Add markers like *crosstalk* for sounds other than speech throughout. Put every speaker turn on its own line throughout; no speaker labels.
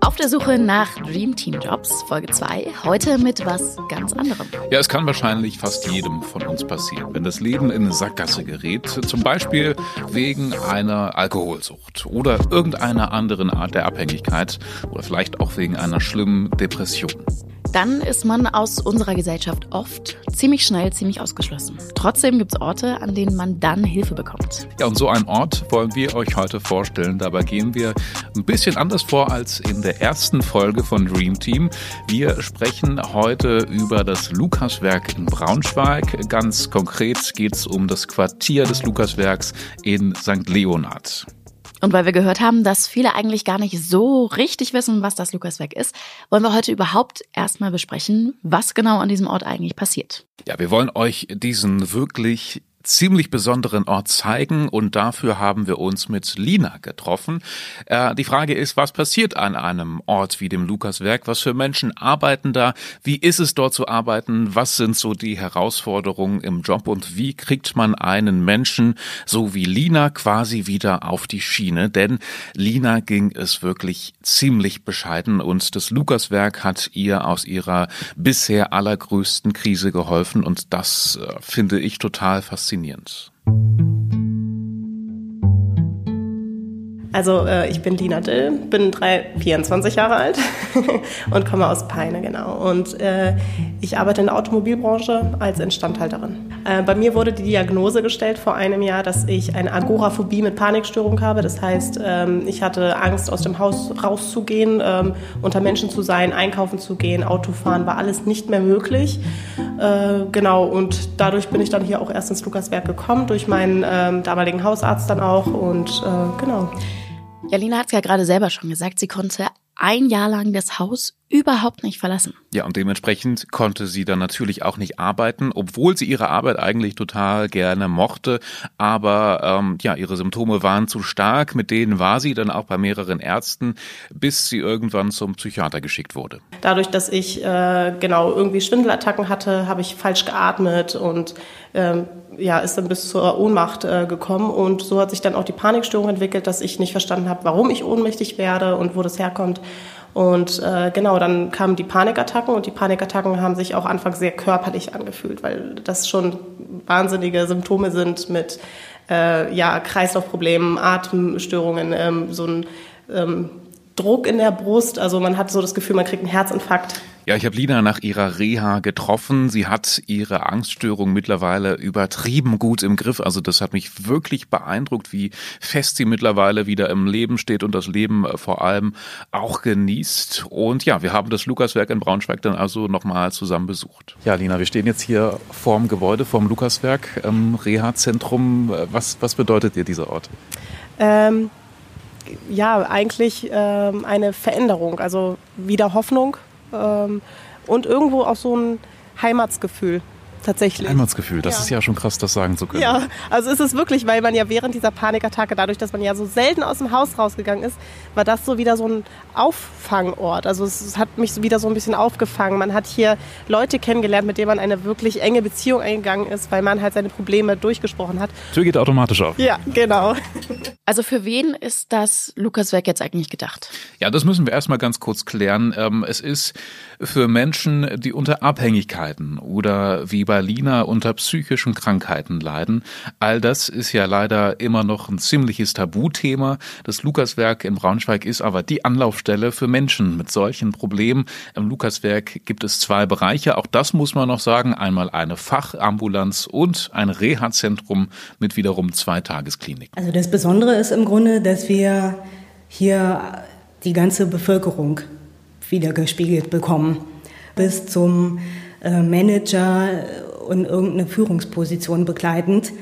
Auf der Suche nach Dream Team Jobs, Folge 2, heute mit was ganz anderem.
Ja, es kann wahrscheinlich fast jedem von uns passieren, wenn das Leben in eine Sackgasse gerät, zum Beispiel wegen einer Alkoholsucht oder irgendeiner anderen Art der Abhängigkeit oder vielleicht auch wegen einer schlimmen Depression
dann ist man aus unserer Gesellschaft oft ziemlich schnell ziemlich ausgeschlossen. Trotzdem gibt es Orte, an denen man dann Hilfe bekommt.
Ja, und so einen Ort wollen wir euch heute vorstellen. Dabei gehen wir ein bisschen anders vor als in der ersten Folge von Dream Team. Wir sprechen heute über das Lukaswerk in Braunschweig. Ganz konkret geht es um das Quartier des Lukaswerks in St. Leonhard.
Und weil wir gehört haben, dass viele eigentlich gar nicht so richtig wissen, was das Lukaswerk ist, wollen wir heute überhaupt erstmal besprechen, was genau an diesem Ort eigentlich passiert.
Ja, wir wollen euch diesen wirklich ziemlich besonderen Ort zeigen und dafür haben wir uns mit Lina getroffen. Äh, die Frage ist, was passiert an einem Ort wie dem Lukaswerk? Was für Menschen arbeiten da? Wie ist es dort zu arbeiten? Was sind so die Herausforderungen im Job und wie kriegt man einen Menschen so wie Lina quasi wieder auf die Schiene? Denn Lina ging es wirklich ziemlich bescheiden und das Lukaswerk hat ihr aus ihrer bisher allergrößten Krise geholfen und das äh, finde ich total faszinierend faszinierend.
Also äh, ich bin Lina Dill, bin drei, 24 Jahre alt *laughs* und komme aus Peine, genau. Und äh, ich arbeite in der Automobilbranche als Instandhalterin. Äh, bei mir wurde die Diagnose gestellt vor einem Jahr, dass ich eine Agoraphobie mit Panikstörung habe. Das heißt, ähm, ich hatte Angst, aus dem Haus rauszugehen, ähm, unter Menschen zu sein, einkaufen zu gehen, Autofahren, war alles nicht mehr möglich. Äh, genau, und dadurch bin ich dann hier auch erst ins Lukaswerk gekommen, durch meinen ähm, damaligen Hausarzt dann auch und äh, genau.
Jalina hat es ja gerade selber schon gesagt, sie konnte ein Jahr lang das Haus überhaupt nicht verlassen.
Ja, und dementsprechend konnte sie dann natürlich auch nicht arbeiten, obwohl sie ihre Arbeit eigentlich total gerne mochte. Aber ähm, ja, ihre Symptome waren zu stark. Mit denen war sie dann auch bei mehreren Ärzten, bis sie irgendwann zum Psychiater geschickt wurde.
Dadurch, dass ich äh, genau irgendwie Schwindelattacken hatte, habe ich falsch geatmet und ähm, ja, ist dann bis zur Ohnmacht äh, gekommen. Und so hat sich dann auch die Panikstörung entwickelt, dass ich nicht verstanden habe, warum ich ohnmächtig werde und wo das herkommt. Und äh, genau, dann kamen die Panikattacken und die Panikattacken haben sich auch anfangs sehr körperlich angefühlt, weil das schon wahnsinnige Symptome sind mit äh, ja, Kreislaufproblemen, Atemstörungen, ähm, so ein ähm, Druck in der Brust. Also man hat so das Gefühl, man kriegt einen Herzinfarkt.
Ja, ich habe Lina nach ihrer Reha getroffen. Sie hat ihre Angststörung mittlerweile übertrieben gut im Griff. Also das hat mich wirklich beeindruckt, wie fest sie mittlerweile wieder im Leben steht und das Leben äh, vor allem auch genießt. Und ja, wir haben das Lukaswerk in Braunschweig dann also nochmal zusammen besucht. Ja, Lina, wir stehen jetzt hier vorm Gebäude, vorm Lukaswerk, ähm, Reha-Zentrum. Was, was bedeutet dir dieser Ort?
Ähm, ja, eigentlich ähm, eine Veränderung, also wieder Hoffnung ähm, und irgendwo auch so ein Heimatsgefühl tatsächlich.
Heimatsgefühl, das ja. ist ja schon krass, das sagen zu können.
Ja, also ist es wirklich, weil man ja während dieser Panikattacke, dadurch, dass man ja so selten aus dem Haus rausgegangen ist, war das so wieder so ein Auffangort. Also es hat mich wieder so ein bisschen aufgefangen. Man hat hier Leute kennengelernt, mit denen man eine wirklich enge Beziehung eingegangen ist, weil man halt seine Probleme durchgesprochen hat.
Tür geht automatisch auf.
Ja, genau.
Also für wen ist das Lukaswerk jetzt eigentlich gedacht?
Ja, das müssen wir erstmal ganz kurz klären. Ähm, es ist für Menschen, die unter Abhängigkeiten oder wie bei Lina unter psychischen Krankheiten leiden. All das ist ja leider immer noch ein ziemliches Tabuthema. Das Lukaswerk in Braunschweig ist aber die Anlaufstelle für Menschen mit solchen Problemen. Im Lukaswerk gibt es zwei Bereiche. Auch das muss man noch sagen. Einmal eine Fachambulanz und ein Reha-Zentrum mit wiederum zwei Tageskliniken.
Also das Besondere ist im Grunde, dass wir hier die ganze Bevölkerung wieder gespiegelt bekommen. Bis zum Manager und irgendeine Führungsposition begleitend.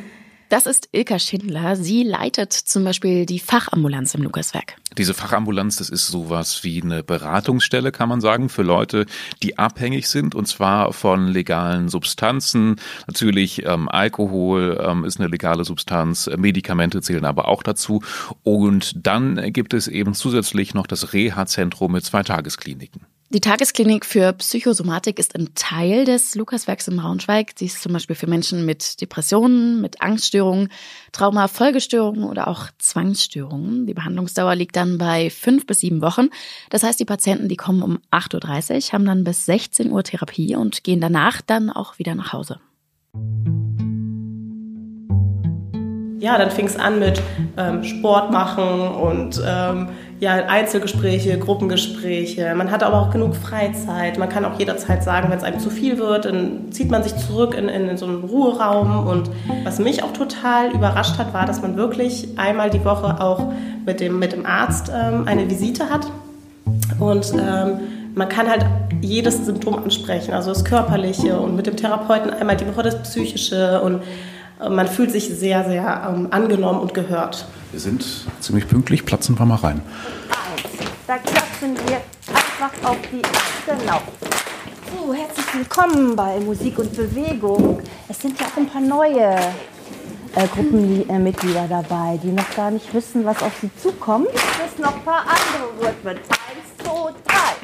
Das ist Ilka Schindler. Sie leitet zum Beispiel die Fachambulanz im Lukaswerk.
Diese Fachambulanz, das ist sowas wie eine Beratungsstelle, kann man sagen, für Leute, die abhängig sind und zwar von legalen Substanzen. Natürlich ähm, Alkohol ähm, ist eine legale Substanz, Medikamente zählen aber auch dazu. Und dann gibt es eben zusätzlich noch das Reha-Zentrum mit zwei Tageskliniken.
Die Tagesklinik für Psychosomatik ist ein Teil des Lukaswerks in Braunschweig. Sie ist zum Beispiel für Menschen mit Depressionen, mit Angststörungen, Trauma-Folgestörungen oder auch Zwangsstörungen. Die Behandlungsdauer liegt dann bei fünf bis sieben Wochen. Das heißt, die Patienten, die kommen um 8.30 Uhr, haben dann bis 16 Uhr Therapie und gehen danach dann auch wieder nach Hause.
Ja, dann fing es an mit ähm, Sport machen und ähm, ja, Einzelgespräche, Gruppengespräche. Man hat aber auch genug Freizeit. Man kann auch jederzeit sagen, wenn es einem zu viel wird, dann zieht man sich zurück in, in, so einen Ruheraum. Und was mich auch total überrascht hat, war, dass man wirklich einmal die Woche auch mit dem, mit dem Arzt ähm, eine Visite hat. Und ähm, man kann halt jedes Symptom ansprechen, also das Körperliche und mit dem Therapeuten einmal die Woche das Psychische und äh, man fühlt sich sehr, sehr ähm, angenommen und gehört.
Wir sind ziemlich pünktlich, platzen wir mal rein.
Eins. Da klatschen wir einfach auf die Eins. Genau. So, herzlich willkommen bei Musik und Bewegung. Es sind ja auch ein paar neue äh, Gruppenmitglieder dabei, die noch gar nicht wissen, was auf sie zukommt. Es noch ein paar andere Rhythmen. Eins, zwei, drei.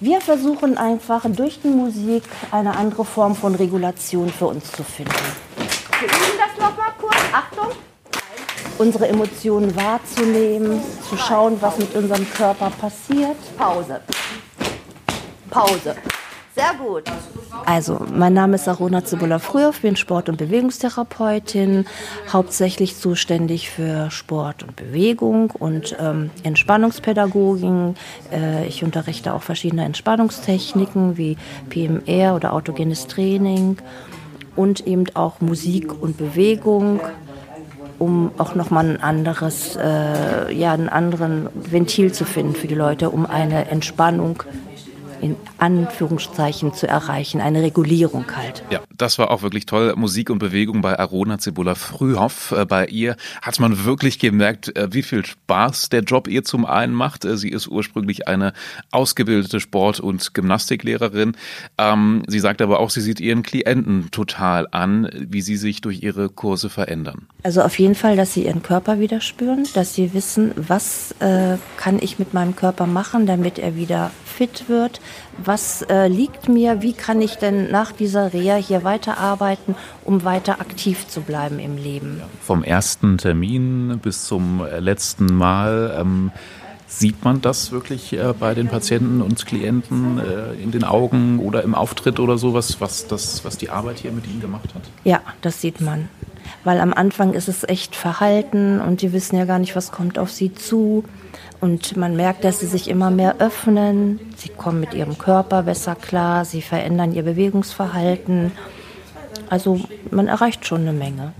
Wir versuchen einfach durch die Musik eine andere Form von Regulation für uns zu finden. Wir üben das noch mal kurz. Achtung. Unsere Emotionen wahrzunehmen, zu schauen, was mit unserem Körper passiert. Pause. Pause. Sehr gut. Also, mein Name ist Sarona Zibulla-Frühoff, bin Sport- und Bewegungstherapeutin, hauptsächlich zuständig für Sport und Bewegung und ähm, Entspannungspädagogik. Äh, ich unterrichte auch verschiedene Entspannungstechniken wie PMR oder autogenes Training und eben auch Musik und Bewegung, um auch nochmal ein anderes, äh, ja, einen anderen Ventil zu finden für die Leute, um eine Entspannung in Anführungszeichen zu erreichen, eine Regulierung halt.
Ja, das war auch wirklich toll. Musik und Bewegung bei Arona Cebula Frühhoff. Äh, bei ihr hat man wirklich gemerkt, äh, wie viel Spaß der Job ihr zum einen macht. Äh, sie ist ursprünglich eine ausgebildete Sport- und Gymnastiklehrerin. Ähm, sie sagt aber auch, sie sieht ihren Klienten total an, wie sie sich durch ihre Kurse verändern.
Also auf jeden Fall, dass sie ihren Körper wieder spüren, dass sie wissen, was äh, kann ich mit meinem Körper machen, damit er wieder fit wird, was äh, liegt mir, wie kann ich denn nach dieser Reha hier weiterarbeiten, um weiter aktiv zu bleiben im Leben.
Vom ersten Termin bis zum letzten Mal. Ähm Sieht man das wirklich äh, bei den Patienten und Klienten äh, in den Augen oder im Auftritt oder sowas, was, das, was die Arbeit hier mit ihnen gemacht hat?
Ja, das sieht man. Weil am Anfang ist es echt verhalten und die wissen ja gar nicht, was kommt auf sie zu. Und man merkt, dass sie sich immer mehr öffnen. Sie kommen mit ihrem Körper besser klar, sie verändern ihr Bewegungsverhalten. Also man erreicht schon eine Menge.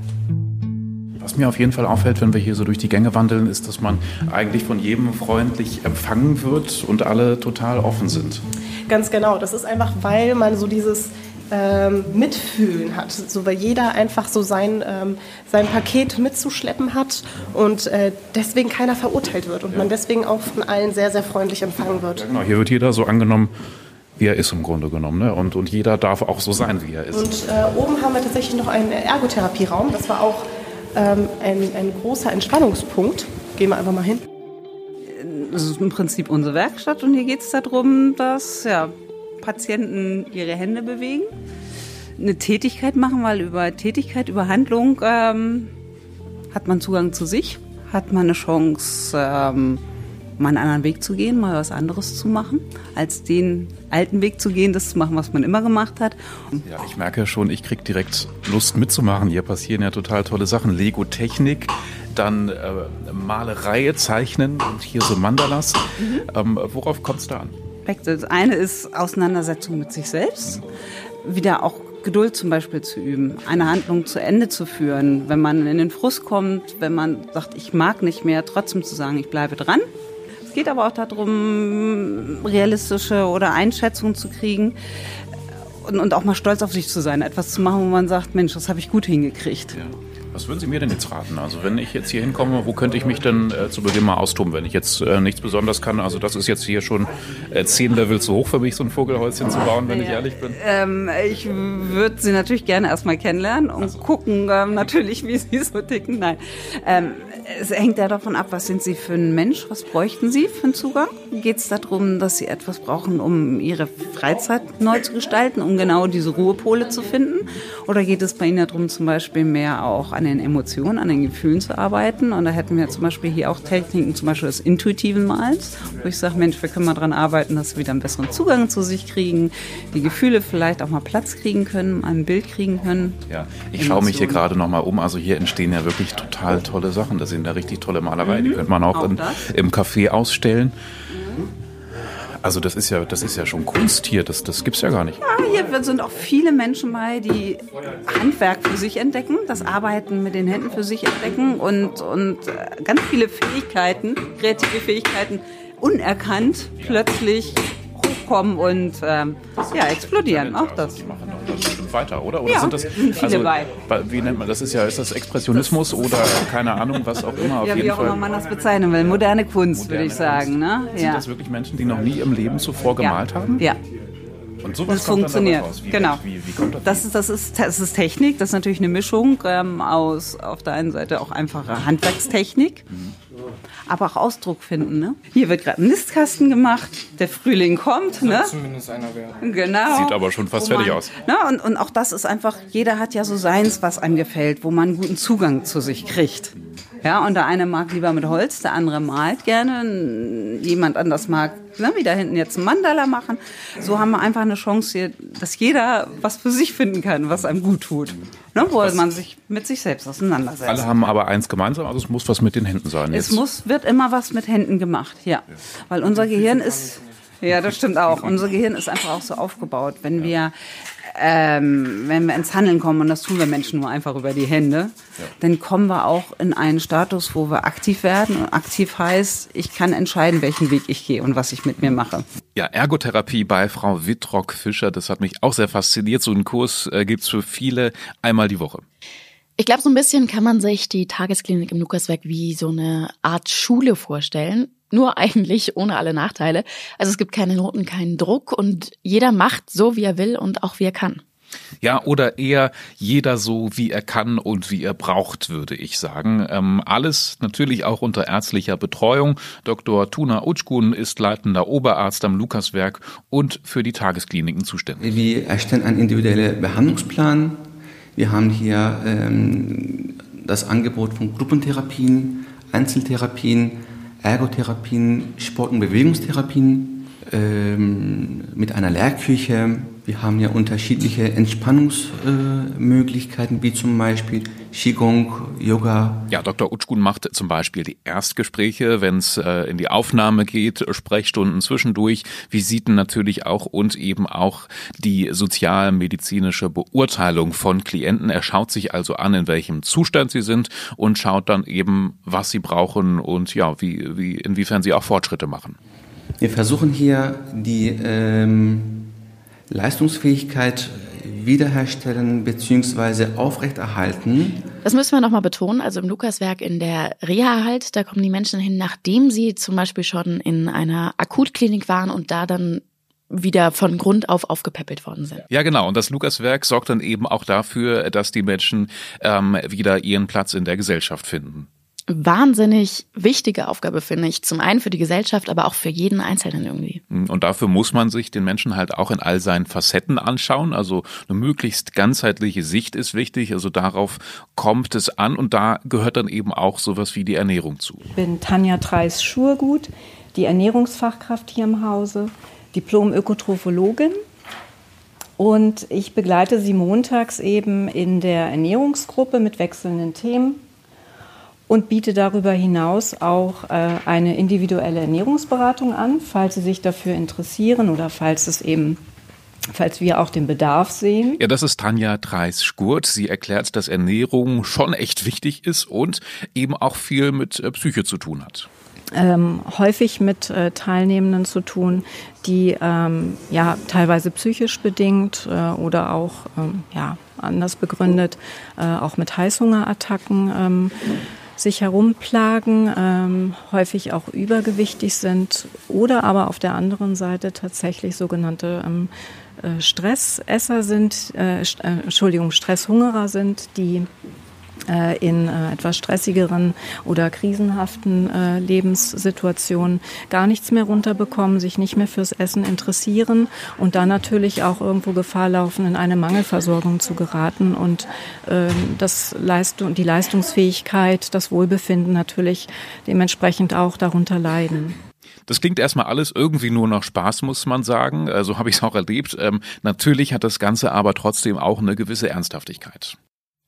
Was mir auf jeden Fall auffällt, wenn wir hier so durch die Gänge wandeln, ist, dass man eigentlich von jedem freundlich empfangen wird und alle total offen sind.
Ganz genau. Das ist einfach, weil man so dieses ähm, Mitfühlen hat, so weil jeder einfach so sein, ähm, sein Paket mitzuschleppen hat und äh, deswegen keiner verurteilt wird und ja. man deswegen auch von allen sehr, sehr freundlich empfangen wird.
Ja, genau, hier wird jeder so angenommen, wie er ist im Grunde genommen. Ne? Und, und jeder darf auch so sein, wie er ist.
Und äh, oben haben wir tatsächlich noch einen Ergotherapieraum. Das war auch ähm, ein, ein großer Entspannungspunkt. Gehen wir einfach mal hin.
Das ist im Prinzip unsere Werkstatt und hier geht es darum, dass ja, Patienten ihre Hände bewegen, eine Tätigkeit machen, weil über Tätigkeit, über Handlung ähm, hat man Zugang zu sich, hat man eine Chance, ähm, mal einen anderen Weg zu gehen, mal was anderes zu machen, als den alten Weg zu gehen, das zu machen, was man immer gemacht hat.
Ja, ich merke schon, ich kriege direkt Lust mitzumachen. Hier passieren ja total tolle Sachen. Lego-Technik, dann äh, Malerei, Zeichnen und hier so Mandalas. Mhm. Ähm, worauf kommt es da an?
Aspekte. Das eine ist Auseinandersetzung mit sich selbst, wieder auch Geduld zum Beispiel zu üben, eine Handlung zu Ende zu führen, wenn man in den Frust kommt, wenn man sagt, ich mag nicht mehr, trotzdem zu sagen, ich bleibe dran. Es geht aber auch darum, realistische oder Einschätzungen zu kriegen und, und auch mal stolz auf sich zu sein, etwas zu machen, wo man sagt, Mensch, das habe ich gut hingekriegt. Ja.
Was würden Sie mir denn jetzt raten? Also wenn ich jetzt hier hinkomme, wo könnte ich mich denn äh, zu Beginn mal austoben, wenn ich jetzt äh, nichts besonders kann? Also das ist jetzt hier schon äh, zehn Level zu hoch für mich, so ein Vogelhäuschen zu bauen, wenn ja. ich ehrlich bin.
Ähm, ich würde Sie natürlich gerne erstmal kennenlernen und so. gucken ähm, natürlich, wie Sie so ticken. Nein, ähm, es hängt ja davon ab, was sind Sie für ein Mensch, was bräuchten Sie für einen Zugang? Geht es darum, dass Sie etwas brauchen, um Ihre Freizeit neu zu gestalten, um genau diese Ruhepole zu finden? Oder geht es bei Ihnen darum, zum Beispiel mehr auch an den Emotionen, an den Gefühlen zu arbeiten? Und da hätten wir zum Beispiel hier auch Techniken, zum Beispiel des intuitiven Mals, wo ich sage, Mensch, wir können mal daran arbeiten, dass Sie wieder einen besseren Zugang zu sich kriegen, die Gefühle vielleicht auch mal Platz kriegen können, ein Bild kriegen können.
Ja, ich schaue mich hier gerade noch mal um. Also hier entstehen ja wirklich total tolle Sachen. Das sind da richtig tolle Malerei. Mhm. Die könnte man auch, auch in, im Café ausstellen. Also das ist ja, das ist ja schon Kunst hier, das, das es ja gar nicht.
Ja, hier sind auch viele Menschen bei, die Handwerk für sich entdecken, das Arbeiten mit den Händen für sich entdecken und, und äh, ganz viele Fähigkeiten, kreative Fähigkeiten unerkannt plötzlich hochkommen und ähm, ja, explodieren. Auch das. Die machen
das bestimmt weiter, oder? Oder
ja,
sind das *laughs*
viele also, bei.
Wie nennt man das? Ist ja ist das Expressionismus oder keine Ahnung, was auch immer. Auf
ja,
jeden
wie auch immer man das bezeichnen will. Moderne Kunst, Moderne würde ich sagen. Ne?
Sind ja. das wirklich Menschen, die noch nie im Leben zuvor gemalt haben?
Ja.
Und sowas
das funktioniert.
Wie,
genau.
Wie, wie kommt das?
Das ist, das, ist, das ist Technik. Das ist natürlich eine Mischung ähm, aus auf der einen Seite auch einfache Handwerkstechnik. Mhm aber auch Ausdruck finden. Ne? Hier wird gerade ein Nistkasten gemacht, der Frühling kommt. Soll ne?
zumindest einer werden.
Genau.
Sieht aber schon fast man, fertig aus.
Ne? Und, und auch das ist einfach, jeder hat ja so seins, was einem gefällt, wo man einen guten Zugang zu sich kriegt. Ja, und der eine mag lieber mit Holz, der andere malt gerne, jemand anders mag ne, wie da hinten jetzt ein Mandala machen. So haben wir einfach eine Chance hier, dass jeder was für sich finden kann, was einem gut tut. Ne, wo was? man sich mit sich selbst auseinandersetzt.
Alle haben aber eins gemeinsam, also es muss was mit den Händen sein.
Jetzt. Es muss, wird immer was mit Händen gemacht, ja. ja. Weil unser Gehirn ist, ja, das stimmt auch. Unser Gehirn ist einfach auch so aufgebaut. Wenn wir ähm, wenn wir ins Handeln kommen, und das tun wir Menschen nur einfach über die Hände, ja. dann kommen wir auch in einen Status, wo wir aktiv werden. Und aktiv heißt, ich kann entscheiden, welchen Weg ich gehe und was ich mit mir mache.
Ja, Ergotherapie bei Frau Wittrock-Fischer, das hat mich auch sehr fasziniert. So einen Kurs äh, gibt's für viele einmal die Woche.
Ich glaube, so ein bisschen kann man sich die Tagesklinik im Lukaswerk wie so eine Art Schule vorstellen. Nur *laughs* eigentlich ohne alle Nachteile. Also es gibt keine Noten, keinen Druck und jeder macht so, wie er will und auch wie er kann.
Ja, oder eher jeder so, wie er kann und wie er braucht, würde ich sagen. Ähm, alles natürlich auch unter ärztlicher Betreuung. Dr. Tuna Utschkun ist leitender Oberarzt am Lukaswerk und für die Tageskliniken zuständig.
Wir erstellen einen individuellen Behandlungsplan. Wir haben hier ähm, das Angebot von Gruppentherapien, Einzeltherapien, Ergotherapien, Sport- und Bewegungstherapien ähm, mit einer Lehrküche. Wir haben ja unterschiedliche Entspannungsmöglichkeiten, äh, wie zum Beispiel Qigong, Yoga.
Ja, Dr. Utschkun macht zum Beispiel die Erstgespräche, wenn es äh, in die Aufnahme geht, Sprechstunden zwischendurch, Visiten natürlich auch und eben auch die sozialmedizinische Beurteilung von Klienten. Er schaut sich also an, in welchem Zustand sie sind und schaut dann eben, was sie brauchen und ja, wie, wie inwiefern sie auch Fortschritte machen.
Wir versuchen hier die ähm Leistungsfähigkeit wiederherstellen bzw. aufrechterhalten.
Das müssen wir nochmal betonen. Also im Lukaswerk in der Reha halt, da kommen die Menschen hin, nachdem sie zum Beispiel schon in einer Akutklinik waren und da dann wieder von Grund auf aufgepäppelt worden sind.
Ja, genau. Und das Lukaswerk sorgt dann eben auch dafür, dass die Menschen ähm, wieder ihren Platz in der Gesellschaft finden
wahnsinnig wichtige Aufgabe, finde ich. Zum einen für die Gesellschaft, aber auch für jeden Einzelnen irgendwie.
Und dafür muss man sich den Menschen halt auch in all seinen Facetten anschauen. Also eine möglichst ganzheitliche Sicht ist wichtig. Also darauf kommt es an und da gehört dann eben auch sowas wie die Ernährung zu.
Ich bin Tanja Treis-Schurgut, die Ernährungsfachkraft hier im Hause, Diplom-Ökotrophologin. Und ich begleite sie montags eben in der Ernährungsgruppe mit wechselnden Themen und biete darüber hinaus auch äh, eine individuelle Ernährungsberatung an, falls Sie sich dafür interessieren oder falls es eben falls wir auch den Bedarf sehen.
Ja, das ist Tanja Dreis-Skurt. Sie erklärt, dass Ernährung schon echt wichtig ist und eben auch viel mit äh, Psyche zu tun hat.
ähm, häufig mit äh, Teilnehmenden zu tun, die ähm, ja teilweise psychisch bedingt äh, oder auch ähm, ja anders begründet, äh, auch mit Heißhungerattacken ähm, sich herumplagen, ähm, häufig auch übergewichtig sind oder aber auf der anderen Seite tatsächlich sogenannte ähm, äh, Stressesser sind, äh, äh, Entschuldigung, Stresshungerer sind, die in äh, etwas stressigeren oder krisenhaften äh, Lebenssituationen gar nichts mehr runterbekommen, sich nicht mehr fürs Essen interessieren und dann natürlich auch irgendwo Gefahr laufen, in eine Mangelversorgung zu geraten und ähm, das Leistung, die Leistungsfähigkeit, das Wohlbefinden natürlich dementsprechend auch darunter leiden.
Das klingt erstmal alles irgendwie nur noch Spaß, muss man sagen. So also habe ich es auch erlebt. Ähm, natürlich hat das Ganze aber trotzdem auch eine gewisse Ernsthaftigkeit.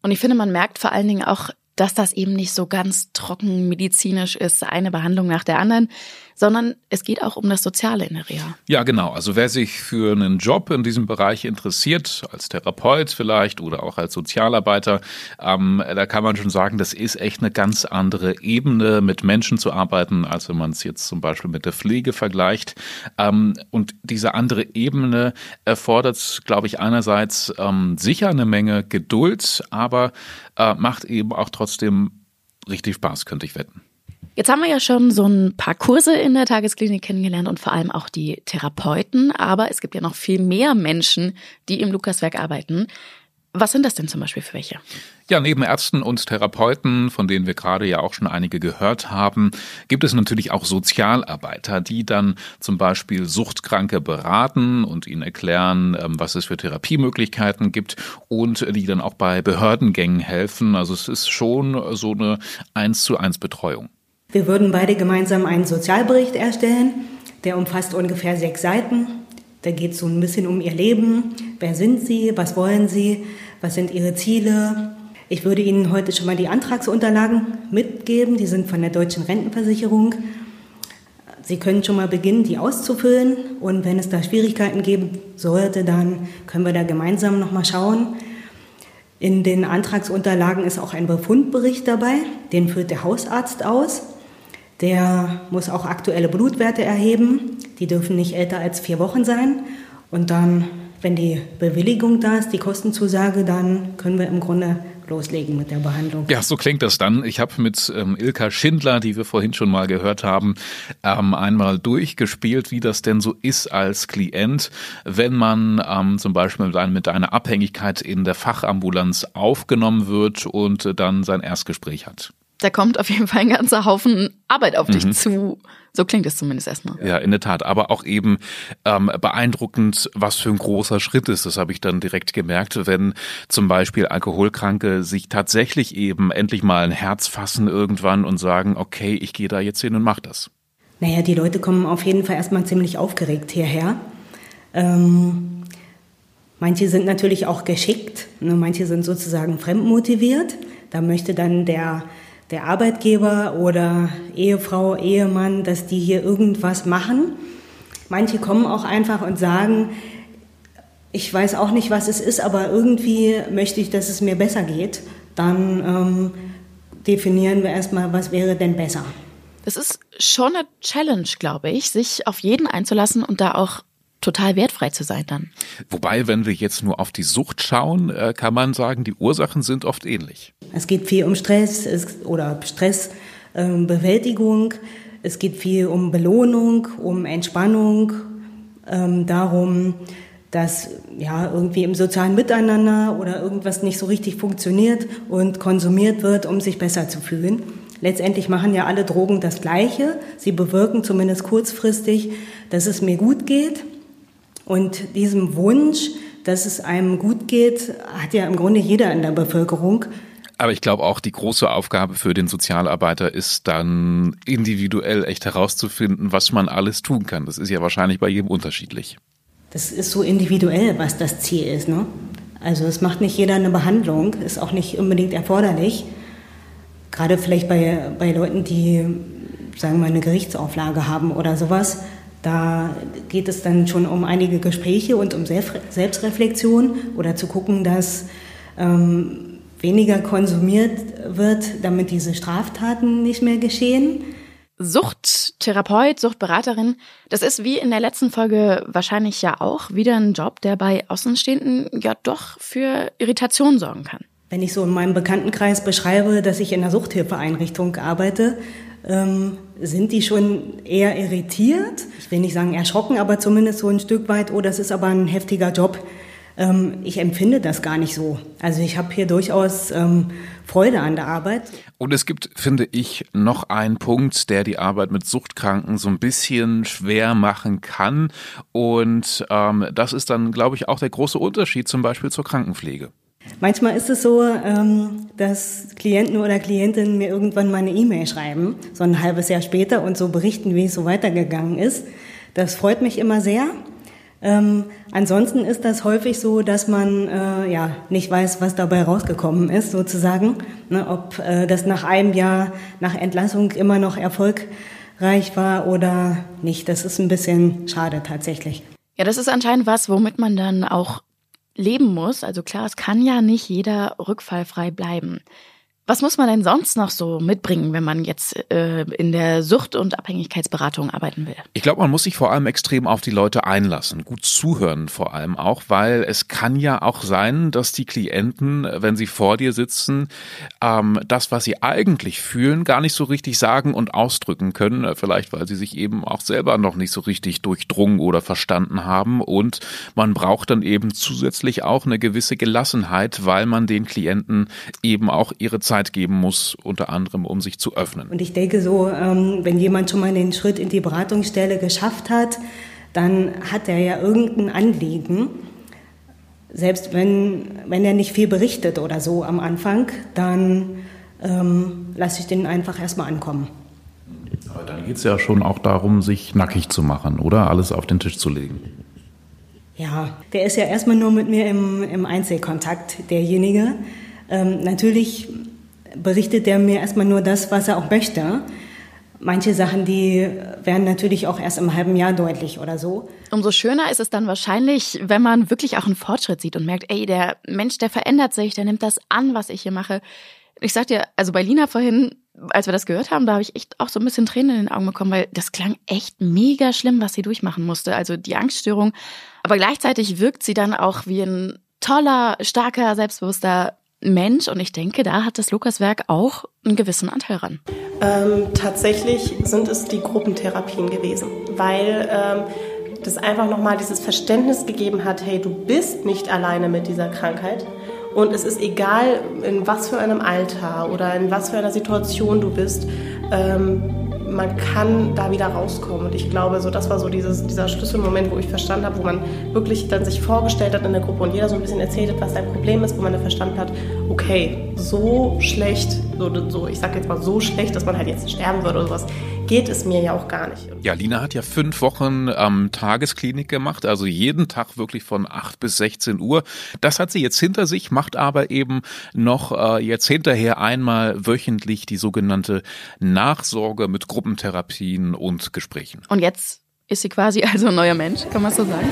Und ich finde, man merkt vor allen Dingen auch, dass das eben nicht so ganz trocken medizinisch ist, eine Behandlung nach der anderen, sondern es geht auch um das Soziale in der Reha.
Ja, genau. Also wer sich für einen Job in diesem Bereich interessiert, als Therapeut vielleicht oder auch als Sozialarbeiter, ähm, da kann man schon sagen, das ist echt eine ganz andere Ebene, mit Menschen zu arbeiten, als wenn man es jetzt zum Beispiel mit der Pflege vergleicht. Ähm, und diese andere Ebene erfordert, glaube ich, einerseits ähm, sicher eine Menge Geduld, aber äh, macht eben auch trotzdem richtig Spaß, könnte ich wetten.
Jetzt haben wir ja schon so ein paar Kurse in der Tagesklinik kennengelernt und vor allem auch die Therapeuten, aber es gibt ja noch viel mehr Menschen, die im Lukaswerk arbeiten. Was sind das denn zum Beispiel für welche?
Ja, neben Ärzten und Therapeuten, von denen wir gerade ja auch schon einige gehört haben, gibt es natürlich auch Sozialarbeiter, die dann zum Beispiel Suchtkranke beraten und ihnen erklären, ähm, was es für Therapiemöglichkeiten gibt und die dann auch bei Behördengängen helfen. Also es ist schon so eine eins zu eins Betreuung.
Wir würden beide gemeinsam einen Sozialbericht erstellen, der umfasst ungefähr sechs Seiten. Da geht es so ein bisschen um ihr Leben. Wer sind sie? Was wollen sie? Was sind ihre Ziele? Ich würde Ihnen heute schon mal die Antragsunterlagen mitgeben. Die sind von der Deutschen Rentenversicherung. Sie können schon mal beginnen, die auszufüllen. Und wenn es da Schwierigkeiten geben sollte, dann können wir da gemeinsam noch mal schauen. In den Antragsunterlagen ist auch ein Befundbericht dabei. Den führt der Hausarzt aus. Der muss auch aktuelle Blutwerte erheben. Die dürfen nicht älter als vier Wochen sein. Und dann, wenn die Bewilligung da ist, die Kostenzusage, dann können wir im Grunde loslegen mit der Behandlung.
Ja, so klingt das dann. Ich habe mit ähm, Ilka Schindler, die wir vorhin schon mal gehört haben, ähm, einmal durchgespielt, wie das denn so ist als Klient, wenn man ähm, zum Beispiel mit, mit einer Abhängigkeit in der Fachambulanz aufgenommen wird und äh, dann sein Erstgespräch hat
da kommt auf jeden Fall ein ganzer Haufen Arbeit auf mhm. dich zu. So klingt es zumindest erstmal.
Ja, in der Tat. Aber auch eben ähm, beeindruckend, was für ein großer Schritt ist. Das habe ich dann direkt gemerkt, wenn zum Beispiel Alkoholkranke sich tatsächlich eben endlich mal ein Herz fassen irgendwann und sagen, okay, ich gehe da jetzt hin und mach das.
Naja, die Leute kommen auf jeden Fall erstmal ziemlich aufgeregt hierher. Ähm, manche sind natürlich auch geschickt, ne? manche sind sozusagen fremdmotiviert. Da möchte dann der der Arbeitgeber oder Ehefrau, Ehemann, dass die hier irgendwas machen. Manche kommen auch einfach und sagen, ich weiß auch nicht, was es ist, aber irgendwie möchte ich, dass es mir besser geht. Dann ähm, definieren wir erstmal, was wäre denn besser.
Das ist schon eine Challenge, glaube ich, sich auf jeden einzulassen und da auch total wertfrei zu sein dann.
Wobei, wenn wir jetzt nur auf die Sucht schauen, äh, kann man sagen, die Ursachen sind oft ähnlich.
Es geht viel um Stress oder Stressbewältigung. es geht viel um Belohnung, um Entspannung, ähm, darum, dass ja irgendwie im sozialen Miteinander oder irgendwas nicht so richtig funktioniert und konsumiert wird, um sich besser zu fühlen. Letztendlich machen ja alle Drogen das Gleiche. Sie bewirken zumindest kurzfristig, dass es mir gut geht. Und diesem Wunsch, dass es einem gut geht, hat ja im Grunde jeder in der Bevölkerung.
Aber ich glaube auch, die große Aufgabe für den Sozialarbeiter ist dann individuell echt herauszufinden, was man alles tun kann. Das ist ja wahrscheinlich bei jedem unterschiedlich.
Das ist so individuell, was das Ziel ist. Ne? Also es macht nicht jeder eine Behandlung, ist auch nicht unbedingt erforderlich. Gerade vielleicht bei, bei Leuten, die, sagen wir mal, eine Gerichtsauflage haben oder sowas. Da geht es dann schon um einige Gespräche und um Selbstreflexion oder zu gucken, dass ähm, weniger konsumiert wird, damit diese Straftaten nicht mehr geschehen.
Suchttherapeut, Suchtberaterin, das ist wie in der letzten Folge wahrscheinlich ja auch wieder ein Job, der bei Außenstehenden ja doch für Irritation sorgen kann.
Wenn ich so in meinem Bekanntenkreis beschreibe, dass ich in einer Suchthilfeeinrichtung arbeite, ähm, sind die schon eher irritiert. Ich will nicht sagen erschrocken, aber zumindest so ein Stück weit, oh, das ist aber ein heftiger Job. Ähm, ich empfinde das gar nicht so. Also ich habe hier durchaus ähm, Freude an der Arbeit.
Und es gibt, finde ich, noch einen Punkt, der die Arbeit mit Suchtkranken so ein bisschen schwer machen kann. Und ähm, das ist dann, glaube ich, auch der große Unterschied zum Beispiel zur Krankenpflege.
Manchmal ist es so, ähm, dass Klienten oder Klientinnen mir irgendwann mal eine E-Mail schreiben, so ein halbes Jahr später und so berichten, wie es so weitergegangen ist. Das freut mich immer sehr. Ähm, ansonsten ist das häufig so, dass man äh, ja nicht weiß, was dabei rausgekommen ist, sozusagen. Ne, ob äh, das nach einem Jahr nach Entlassung immer noch erfolgreich war oder nicht. Das ist ein bisschen schade tatsächlich.
Ja, das ist anscheinend was, womit man dann auch leben muss. Also klar, es kann ja nicht jeder rückfallfrei bleiben. Was muss man denn sonst noch so mitbringen, wenn man jetzt äh, in der Sucht- und Abhängigkeitsberatung arbeiten will?
Ich glaube, man muss sich vor allem extrem auf die Leute einlassen, gut zuhören vor allem auch, weil es kann ja auch sein, dass die Klienten, wenn sie vor dir sitzen, ähm, das, was sie eigentlich fühlen, gar nicht so richtig sagen und ausdrücken können, äh, vielleicht weil sie sich eben auch selber noch nicht so richtig durchdrungen oder verstanden haben und man braucht dann eben zusätzlich auch eine gewisse Gelassenheit, weil man den Klienten eben auch ihre Zeit Zeit geben muss, unter anderem, um sich zu öffnen.
Und ich denke so, ähm, wenn jemand schon mal den Schritt in die Beratungsstelle geschafft hat, dann hat er ja irgendein Anliegen. Selbst wenn, wenn er nicht viel berichtet oder so am Anfang, dann ähm, lasse ich den einfach erstmal ankommen.
Aber dann geht es ja schon auch darum, sich nackig zu machen, oder? Alles auf den Tisch zu legen.
Ja, der ist ja erstmal nur mit mir im, im Einzelkontakt, derjenige. Ähm, natürlich berichtet er mir erstmal nur das, was er auch möchte. Manche Sachen, die werden natürlich auch erst im halben Jahr deutlich oder so.
Umso schöner ist es dann wahrscheinlich, wenn man wirklich auch einen Fortschritt sieht und merkt, ey, der Mensch, der verändert sich, der nimmt das an, was ich hier mache. Ich sag dir, also bei Lina vorhin, als wir das gehört haben, da habe ich echt auch so ein bisschen Tränen in den Augen bekommen, weil das klang echt mega schlimm, was sie durchmachen musste. Also die Angststörung. Aber gleichzeitig wirkt sie dann auch wie ein toller, starker, selbstbewusster Mensch und ich denke, da hat das Lukaswerk auch einen gewissen Anteil ran.
Ähm, tatsächlich sind es die Gruppentherapien gewesen, weil ähm, das einfach nochmal dieses Verständnis gegeben hat, hey, du bist nicht alleine mit dieser Krankheit und es ist egal, in was für einem Alter oder in was für einer Situation du bist. Ähm, man kann da wieder rauskommen. Und ich glaube, so das war so dieses, dieser Schlüsselmoment, wo ich verstanden habe, wo man wirklich dann sich vorgestellt hat in der Gruppe und jeder so ein bisschen erzählt hat, was sein Problem ist, wo man dann verstanden hat, okay, so schlecht, so, so ich sag jetzt mal so schlecht, dass man halt jetzt sterben würde oder sowas, geht es mir ja auch gar nicht.
Ja, Lina hat ja fünf Wochen ähm, Tagesklinik gemacht, also jeden Tag wirklich von 8 bis 16 Uhr. Das hat sie jetzt hinter sich, macht aber eben noch äh, jetzt hinterher einmal wöchentlich die sogenannte Nachsorge mit Gruppentherapien und Gesprächen.
Und jetzt ist sie quasi also ein neuer Mensch, kann man so sagen?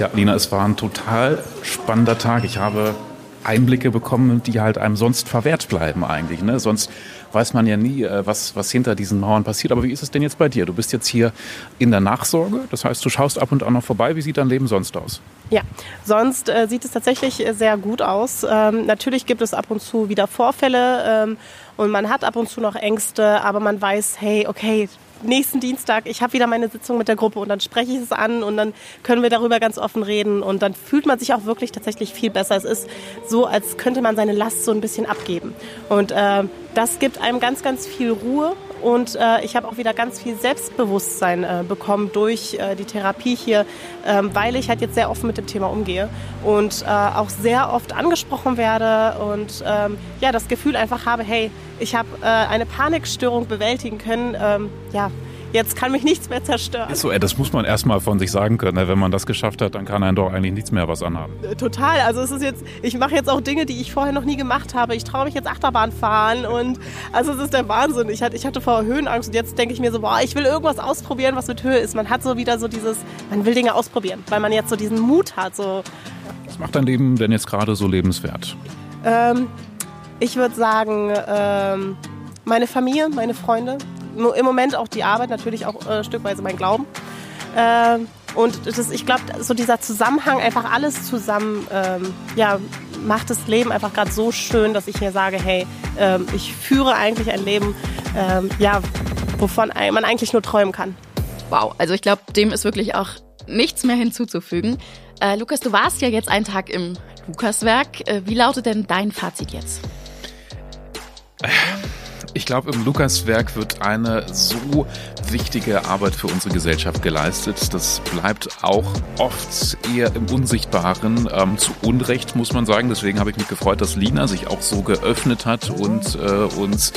Ja, Lina, es war ein total spannender Tag. Ich habe Einblicke bekommen, die halt einem sonst verwehrt bleiben eigentlich. Ne? Sonst weiß man ja nie, äh, was, was hinter diesen Mauern passiert. Aber wie ist es denn jetzt bei dir? Du bist jetzt hier in der Nachsorge, das heißt, du schaust ab und an noch vorbei. Wie sieht dein Leben sonst aus?
Ja, sonst äh, sieht es tatsächlich sehr gut aus. Ähm, natürlich gibt es ab und zu wieder Vorfälle ähm, und man hat ab und zu noch Ängste, aber man weiß, hey, okay, nächsten Dienstag, ich habe wieder meine Sitzung mit der Gruppe und dann spreche ich es an und dann können wir darüber ganz offen reden und dann fühlt man sich auch wirklich tatsächlich viel besser. Es ist so, als könnte man seine Last so ein bisschen abgeben. Und äh, das gibt einem ganz, ganz viel Ruhe und äh, ich habe auch wieder ganz viel Selbstbewusstsein äh, bekommen durch äh, die Therapie hier, ähm, weil ich halt jetzt sehr offen mit dem Thema umgehe und äh, auch sehr oft angesprochen werde und ähm, ja, das Gefühl einfach habe, hey, ich habe äh, eine Panikstörung bewältigen können. Ähm, ja, jetzt kann mich nichts mehr zerstören.
Ist so, ey, das muss man erstmal von sich sagen können. Ne? Wenn man das geschafft hat, dann kann einen doch eigentlich nichts mehr was anhaben.
Äh, total. Also es ist jetzt, ich mache jetzt auch Dinge, die ich vorher noch nie gemacht habe. Ich traue mich jetzt Achterbahn fahren und also es ist der Wahnsinn. Ich hatte, ich hatte vorher Höhenangst und jetzt denke ich mir so, boah, ich will irgendwas ausprobieren, was mit Höhe ist. Man hat so wieder so dieses, man will Dinge ausprobieren, weil man jetzt so diesen Mut hat. So.
Was macht dein Leben denn jetzt gerade so lebenswert?
Ähm, Ich würde sagen, ähm, meine Familie, meine Freunde. Im Moment auch die Arbeit, natürlich auch äh, stückweise mein Glauben. Ähm, und das, ich glaube, so dieser Zusammenhang, einfach alles zusammen, ähm, ja, macht das Leben einfach gerade so schön, dass ich mir sage, hey, ähm, ich führe eigentlich ein Leben, ähm, ja, wovon man eigentlich nur träumen kann.
Wow, also ich glaube, dem ist wirklich auch nichts mehr hinzuzufügen. Äh, Lukas, du warst ja jetzt einen Tag im Lukaswerk. Äh, wie lautet denn dein Fazit jetzt? *laughs*
Ich glaube, im Lukaswerk wird eine so wichtige Arbeit für unsere Gesellschaft geleistet. Das bleibt auch oft eher im Unsichtbaren. Ähm, zu Unrecht, muss man sagen. Deswegen habe ich mich gefreut, dass Lina sich auch so geöffnet hat und äh, uns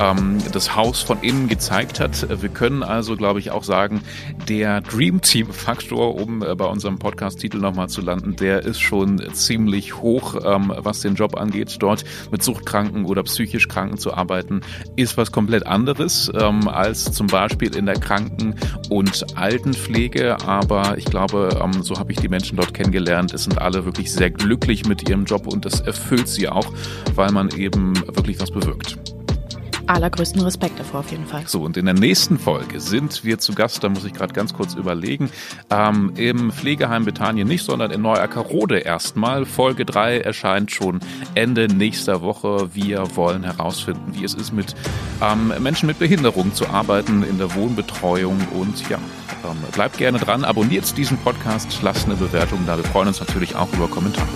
ähm, das Haus von innen gezeigt hat. Wir können also, glaube ich, auch sagen, der Dream Team Faktor, um äh, bei unserem Podcast-Titel nochmal zu landen, der ist schon ziemlich hoch, ähm, was den Job angeht, dort mit Suchtkranken oder psychisch Kranken zu arbeiten ist was komplett anderes ähm, als zum Beispiel in der Kranken- und Altenpflege. Aber ich glaube, ähm, so habe ich die Menschen dort kennengelernt. Es sind alle wirklich sehr glücklich mit ihrem Job und das erfüllt sie auch, weil man eben wirklich was bewirkt
allergrößten Respekt davor auf jeden Fall.
So, und in der nächsten Folge sind wir zu Gast, da muss ich gerade ganz kurz überlegen, ähm, im Pflegeheim Bethanien nicht, sondern in Neuackerode erstmal. Folge 3 erscheint schon Ende nächster Woche. Wir wollen herausfinden, wie es ist, mit ähm, Menschen mit Behinderung zu arbeiten in der Wohnbetreuung und ja, ähm, bleibt gerne dran, abonniert diesen Podcast, lasst eine Bewertung da. Wir freuen uns natürlich auch über Kommentare.